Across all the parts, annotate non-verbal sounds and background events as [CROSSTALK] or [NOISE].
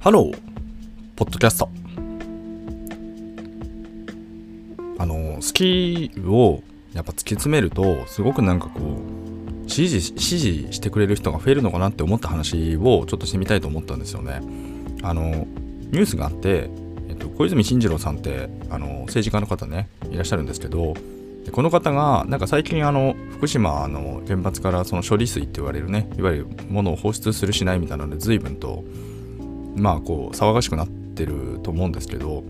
ハロー、ポッドキャスト。あの、好きをやっぱ突き詰めると、すごくなんかこう、支持、支持してくれる人が増えるのかなって思った話をちょっとしてみたいと思ったんですよね。あの、ニュースがあって、えっと、小泉進次郎さんって、あの、政治家の方ね、いらっしゃるんですけど、この方が、なんか最近あの、福島の原発からその処理水って言われるね、いわゆるものを放出するしないみたいなので、随分と、まあこう騒がしくなってると思うんですけど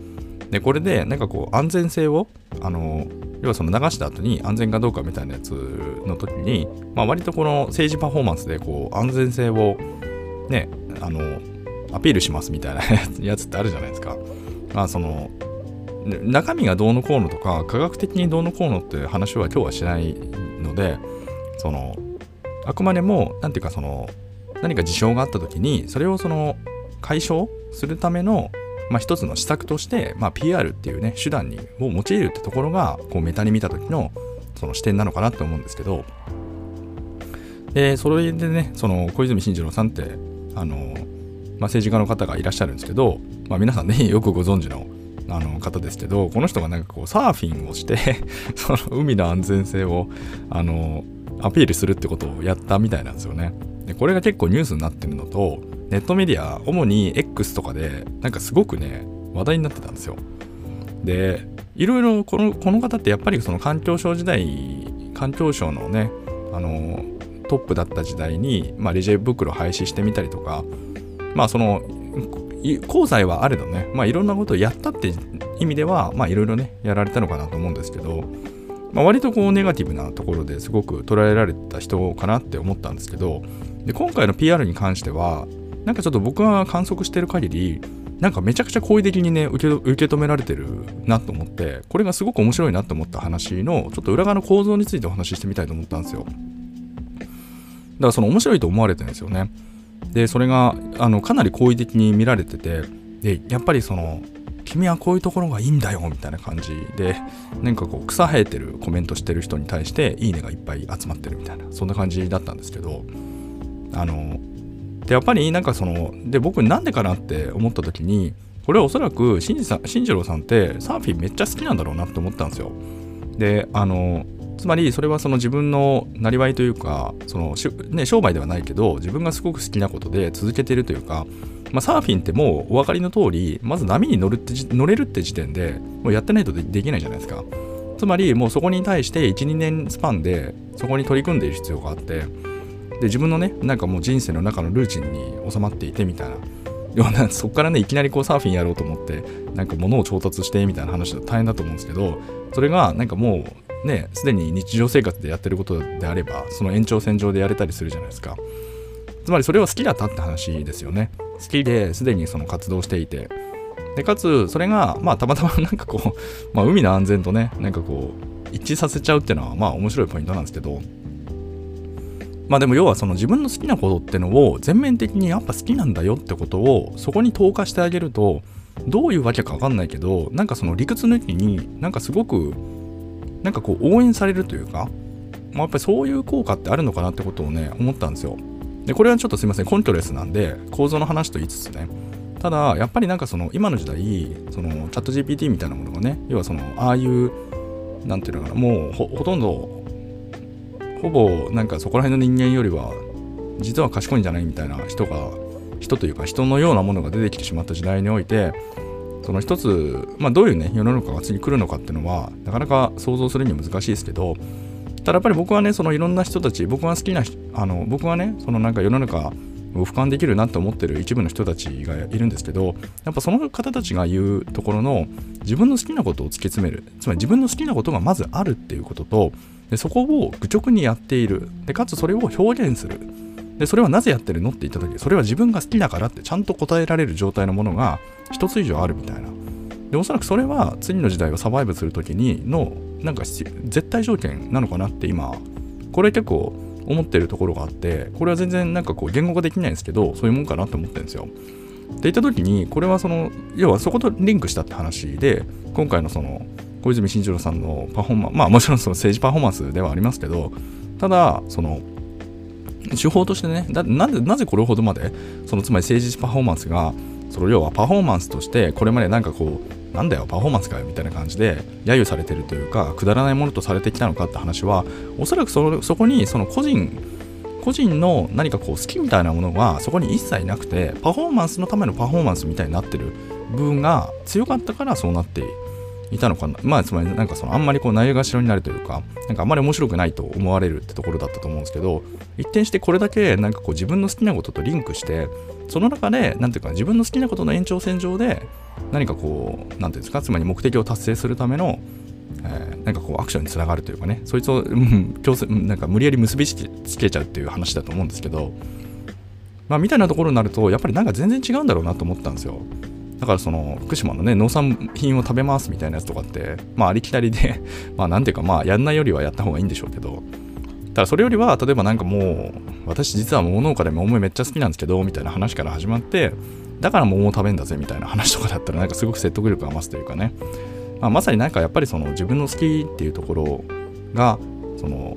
でこれでなんかこう安全性をあの要はその流した後に安全かどうかみたいなやつの時に、まあ、割とこの政治パフォーマンスでこう安全性をねあのアピールしますみたいな [LAUGHS] やつってあるじゃないですか。まあその中身がどうのこうのとか科学的にどうのこうのって話は今日はしないのでそのあくまでも何ていうかその何か事象があった時にそれをその解消するための、まあ、一つの施策として、まあ、PR っていうね手段にを用いるってところがこうメタに見た時のその視点なのかなって思うんですけど。でそれでねその小泉進次郎さんってあの、まあ、政治家の方がいらっしゃるんですけど、まあ、皆さんね [LAUGHS] よくご存知のあの方ですけどこの人がなんかこうサーフィンをして [LAUGHS] その海の安全性をあのアピールするってことをやったみたいなんですよね。でこれが結構ニュースになってるのとネットメディア、主に X とかで、なんかすごくね、話題になってたんですよ。で、いろいろこのこの方ってやっぱりその環境省時代、環境省のね、あの、トップだった時代に、まあ、レジェ袋廃止してみたりとか、まあその、功罪はあれどね、まあいろんなことをやったって意味では、まあいろいろね、やられたのかなと思うんですけど、まあ、割とこうネガティブなところですごく捉えられた人かなって思ったんですけど、で今回の PR に関しては、なんかちょっと僕が観測してる限り、なんかめちゃくちゃ好意的にね受け、受け止められてるなと思って、これがすごく面白いなと思った話の、ちょっと裏側の構造についてお話ししてみたいと思ったんですよ。だからその面白いと思われてるんですよね。で、それが、あの、かなり好意的に見られてて、で、やっぱりその、君はこういうところがいいんだよみたいな感じでなんかこう草生えてるコメントしてる人に対していいねがいっぱい集まってるみたいなそんな感じだったんですけどあのでやっぱりなんかそので僕なんでかなって思った時にこれはおそらく新次郎さんってサーフィンめっちゃ好きなんだろうなって思ったんですよ。であのつまりそれはその自分のなりわいというかその、ね、商売ではないけど自分がすごく好きなことで続けてるというか、まあ、サーフィンってもうお分かりの通りまず波に乗るって乗れるって時点でもうやってないとできないじゃないですか。つまりもうそこに対して12年スパンでそこに取り組んでいる必要があってで自分のねなんかもう人生の中のルーチンに収まっていてみたいな。ようなそこからねいきなりこうサーフィンやろうと思ってなんか物を調達してみたいな話だと大変だと思うんですけどそれがなんかもうねすでに日常生活でやってることであればその延長線上でやれたりするじゃないですか。つまりそれは好きだったって話ですよね。好きですでにその活動していて。でかつそれがまあたまたまなんかこう、まあ、海の安全とねなんかこう一致させちゃうっていうのはまあ面白いポイントなんですけどまあでも要はその自分の好きなことってのを全面的にやっぱ好きなんだよってことをそこに投下してあげるとどういうわけかわかんないけどなんかその理屈抜きになんかすごくなんかこう応援されるというか、まあ、やっぱりそういう効果ってあるのかなってことをね思ったんですよ。でこれはちょっとすいませんコントレスなんで構造の話と言いつつね。ただやっぱりなんかその今の時代そのチャット GPT みたいなものがね要はそのああいうなんていうのかなもうほとんどほぼなんかそこら辺の人間よりは実は賢いんじゃないみたいな人が人というか人のようなものが出てきてしまった時代においてその一つ、まあ、どういうね世の中が次来るのかっていうのはなかなか想像するには難しいですけどただやっぱり僕はねそのいろんな人たち僕が好きなあの僕はねそのなんか世の中を俯瞰できるなと思ってる一部の人たちがいるんですけどやっぱその方たちが言うところの自分の好きなことを突き詰めるつまり自分の好きなことがまずあるっていうこととでそこを愚直にやっている。でかつそれを表現する。でそれはなぜやってるのって言った時それは自分が好きだからってちゃんと答えられる状態のものが一つ以上あるみたいな。でおそらくそれは次の時代をサバイブする時にのなんか絶対条件なのかなって今これ結構思ってるところがあってこれは全然なんかこう言語化できないんですけどそういうもんかなって思ってるんですよ。って言った時にこれはその要はそことリンクしたって話で今回のその小泉進次郎さんのパフォーマンスまあもちろんその政治パフォーマンスではありますけどただその手法としてねなぜなぜこれほどまでそのつまり政治パフォーマンスがその要はパフォーマンスとしてこれまでなんかこうなんだよパフォーマンスかよみたいな感じで揶揄されてるというかくだらないものとされてきたのかって話はおそらくそそこにその個人個人の何かこう好きみたいなものはそこに一切なくてパフォーマンスのためのパフォーマンスみたいになってる部分が強かったからそうなっていたのかな。まあつまりなんかそのあんまりこうないがしろになるというかなんかあんまり面白くないと思われるってところだったと思うんですけど一転してこれだけなんかこう自分の好きなこととリンクしてその中でなんていうか自分の好きなことの延長線上で何かこう何ていうんですかつまり目的を達成するためのえー、なんかこうアクションにつながるというかねそいつを、うん、強制なんか無理やり結びつけちゃうっていう話だと思うんですけどまあみたいなところになるとやっぱりなんか全然違うんだろうなと思ったんですよ。だからその福島のね農産品を食べますみたいなやつとかってまあありきたりで [LAUGHS] まあなんていうかまあやんないよりはやった方がいいんでしょうけど。ただそれよりは例えばなんかもう私実は桃農家で桃めっちゃ好きなんですけどみたいな話から始まってだから桃を食べんだぜみたいな話とかだったらなんかすごく説得力が増すというかね、まあ、まさになんかやっぱりその自分の好きっていうところがその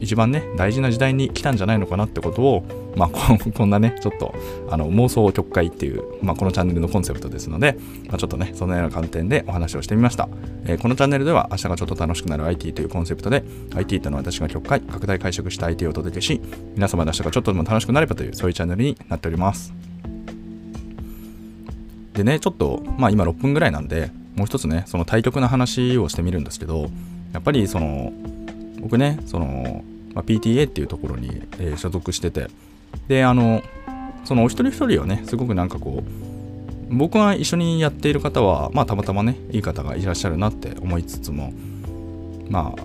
一番ね大事な時代に来たんじゃないのかなってことをまあ [LAUGHS] こんなねちょっとあの妄想曲解っていう、まあ、このチャンネルのコンセプトですので、まあ、ちょっとねそのような観点でお話をしてみました、えー、このチャンネルでは明日がちょっと楽しくなる IT というコンセプトで IT との私が曲解拡大解釈した IT をお届けし皆様で明日がちょっとでも楽しくなればというそういうチャンネルになっております。でねちょっとまあ今6分ぐらいなんでもう一つねその対局の話をしてみるんですけどやっぱりその僕ねその、まあ、PTA っていうところに、えー、所属しててであのそのお一人一人はねすごくなんかこう僕が一緒にやっている方はまあたまたまねいい方がいらっしゃるなって思いつつもまあ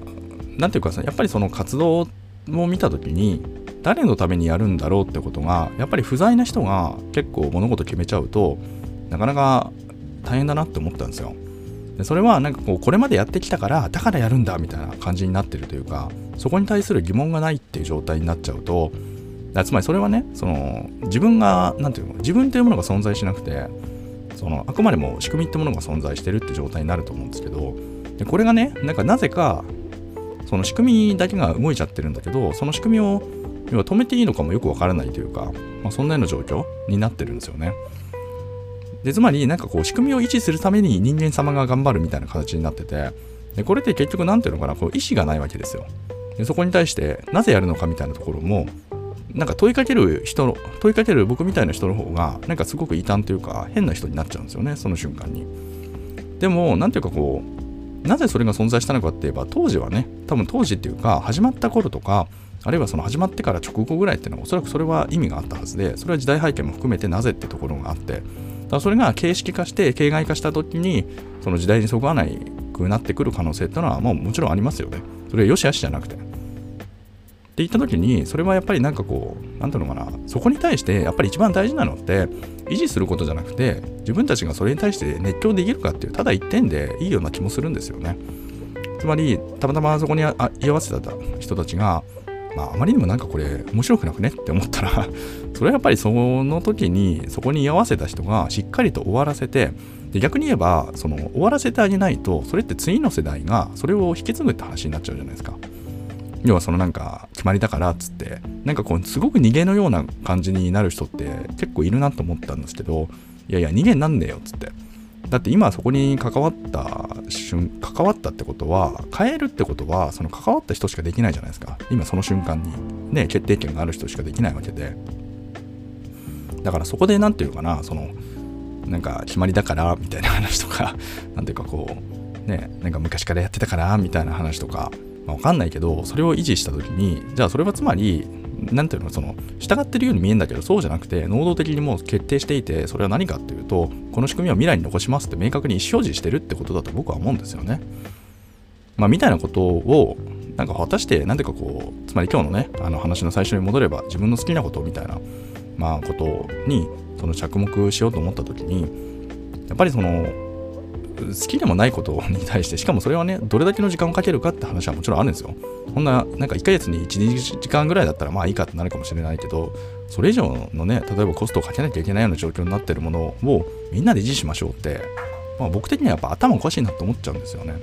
なんていうかさやっぱりその活動を見た時に誰のためにやるんだろうってことがやっぱり不在な人が結構物事決めちゃうとなかなか大変だなって思ったんですよ。でそれはなんかこうこれまでやってきたからだからやるんだみたいな感じになってるというかそこに対する疑問がないっていう状態になっちゃうとつまりそれはねその自分が何ていうの自分というものが存在しなくてそのあくまでも仕組みってものが存在してるって状態になると思うんですけどでこれがねなんかなぜかその仕組みだけが動いちゃってるんだけどその仕組みを要は止めていいのかもよくわからないというか、まあ、そんなような状況になってるんですよね。でつまりなんかこう仕組みを維持するために人間様が頑張るみたいな形になっててでこれって結局何ていうのかなこう意思がないわけですよ。でそこに対してなぜやるのかみたいなところもなんか問いかける人の問いかける僕みたいな人の方がなんかすごく異端というか変な人になっちゃうんですよねその瞬間に。でも何ていうかこうなぜそれが存在したのかって言えば当時はね多分当時っていうか始まった頃とかあるいはその始まってから直後ぐらいっていうのはおそらくそれは意味があったはずでそれは時代背景も含めてなぜってところがあってだそれが形式化して形骸化した時にその時代にそぐわないくなってくる可能性っていうのはもうもちろんありますよね。それはよしあしじゃなくて。って言った時にそれはやっぱりなんかこう何ていうのかなそこに対してやっぱり一番大事なのって維持することじゃなくて自分たちがそれに対して熱狂できるかっていうただ一点でいいような気もするんですよね。つまりたまたまそこに居合わせた人たちがまあ、あまりにもなんかこれ面白くなくねって思ったら [LAUGHS] それはやっぱりその時にそこに居合わせた人がしっかりと終わらせてで逆に言えばその終わらせてあげないとそれって次の世代がそれを引き継ぐって話になっちゃうじゃないですか。要はそのなんか決まりだからっつってなんかこうすごく逃げのような感じになる人って結構いるなと思ったんですけどいやいや逃げになんねえよっつってだって今そこに関わった瞬関わったってことは変えるってことはその関わった人しかできないじゃないですか。今その瞬間に。ね決定権がある人しかできないわけで。だからそこで何て言うかなそのなんか決まりだからみたいな話とか [LAUGHS] 何ていうかこうねなんか昔からやってたからみたいな話とか、わかんないけど、それを維持した時に、じゃあそれはつまり、なんていうの、その、従ってるように見えるんだけど、そうじゃなくて、能動的にもう決定していて、それは何かっていうと、この仕組みを未来に残しますって明確に意思表示してるってことだと僕は思うんですよね。まあ、みたいなことを、なんか果たして、なんていうかこう、つまり今日のね、あの話の最初に戻れば、自分の好きなことみたいな、まあ、ことに、その着目しようと思った時に、やっぱりその、好きでもないことに対して、しかもそれはね、どれだけの時間をかけるかって話はもちろんあるんですよ。こんな、なんか1ヶ月に1、2時間ぐらいだったらまあいいかってなるかもしれないけど、それ以上のね、例えばコストをかけなきゃいけないような状況になってるものをみんなで維持しましょうって、まあ、僕的にはやっぱ頭おかしいなと思っちゃうんですよね。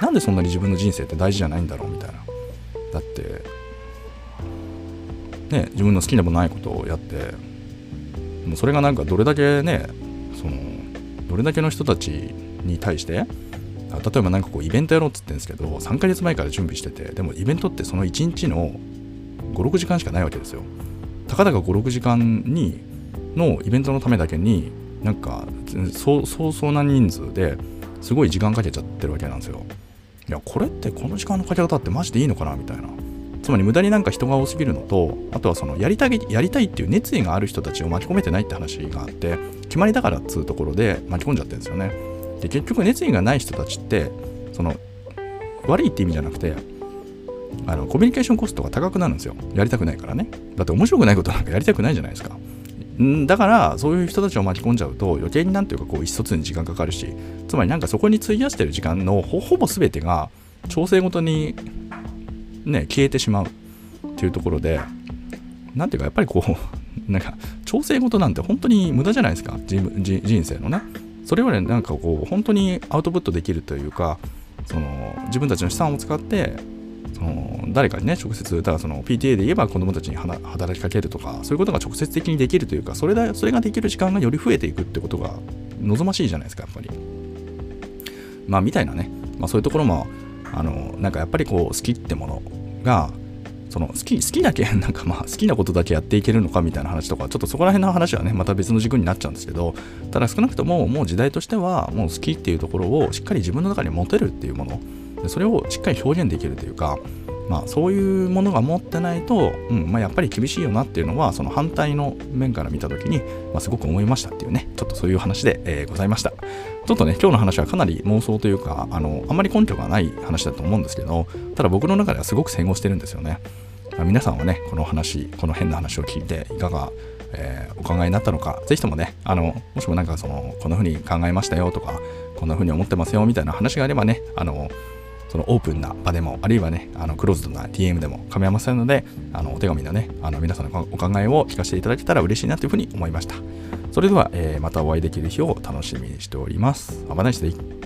なんでそんなに自分の人生って大事じゃないんだろうみたいな。だって、ね、自分の好きでもないことをやって、もうそれがなんかどれだけね、そのどれだけの人たちに対して例えば何かこうイベントやろうっつってんですけど3ヶ月前から準備しててでもイベントってその1日の56時間しかないわけですよ。たかだか56時間にのイベントのためだけになんかそうそうそうな人数ですごい時間かけちゃってるわけなんですよ。いやこれってこの時間のかけ方ってマジでいいのかな？みたいな。つまり無駄になんか人が多すぎるのとあとはそのやりたいやりたいっていう熱意がある人たちを巻き込めてないって話があって決まりだからっつうところで巻き込んじゃってるんですよね。で結局熱意がない人たちってその悪いって意味じゃなくてあのコミュニケーションコストが高くなるんですよ。やりたくないからね。だって面白くないことなんかやりたくないじゃないですか。だからそういう人たちを巻き込んじゃうと余計になんていうかこう意思疎通に時間かかるしつまりなんかそこに費やしてる時間のほぼ全てが調整ごとにね消えてしまうっていうところでなんていうかやっぱりこう [LAUGHS] なんか調整ごとなんて本当に無駄じゃないですか人生のね。それよりなんかこう本当にアウトプットできるというかその自分たちの資産を使ってその誰かにね直接だからその PTA で言えば子どもたちに働きかけるとかそういうことが直接的にできるというかそれだそれができる時間がより増えていくってことが望ましいじゃないですかやっぱり。まあみたいなね、まあ、そういうところもあのなんかやっぱりこう好きってものがその好き好きだけ [LAUGHS] なんかまあ好きなことだけやっていけるのかみたいな話とかちょっとそこら辺の話はねまた別の軸になっちゃうんですけどただ少なくとももう時代としてはもう好きっていうところをしっかり自分の中に持てるっていうもの。それをしっかり表現できるというかまあ、そういうものが持ってないと、うんまあ、やっぱり厳しいよなっていうのはその反対の面から見た時に、まあ、すごく思いましたっていうねちょっとそういう話で、えー、ございました。ちょっとね今日の話はかなり妄想というかあのあんまり根拠がない話だと思うんですけどただ僕の中ではすごく戦後してるんですよね、まあ、皆さんはねこの話この変な話を聞いていかがえー、お考えになったのか、ぜひともね、あの、もしもなんかその、こんな風に考えましたよとか、こんな風に思ってますよみたいな話があればね、あの、そのオープンな場でも、あるいはね、あのクローズドな TM でも構いませんので、あのお手紙のね、あの皆さんのお考えを聞かせていただけたら嬉しいなというふうに思いました。それでは、えー、またお会いできる日を楽しみにしております。まばないしでい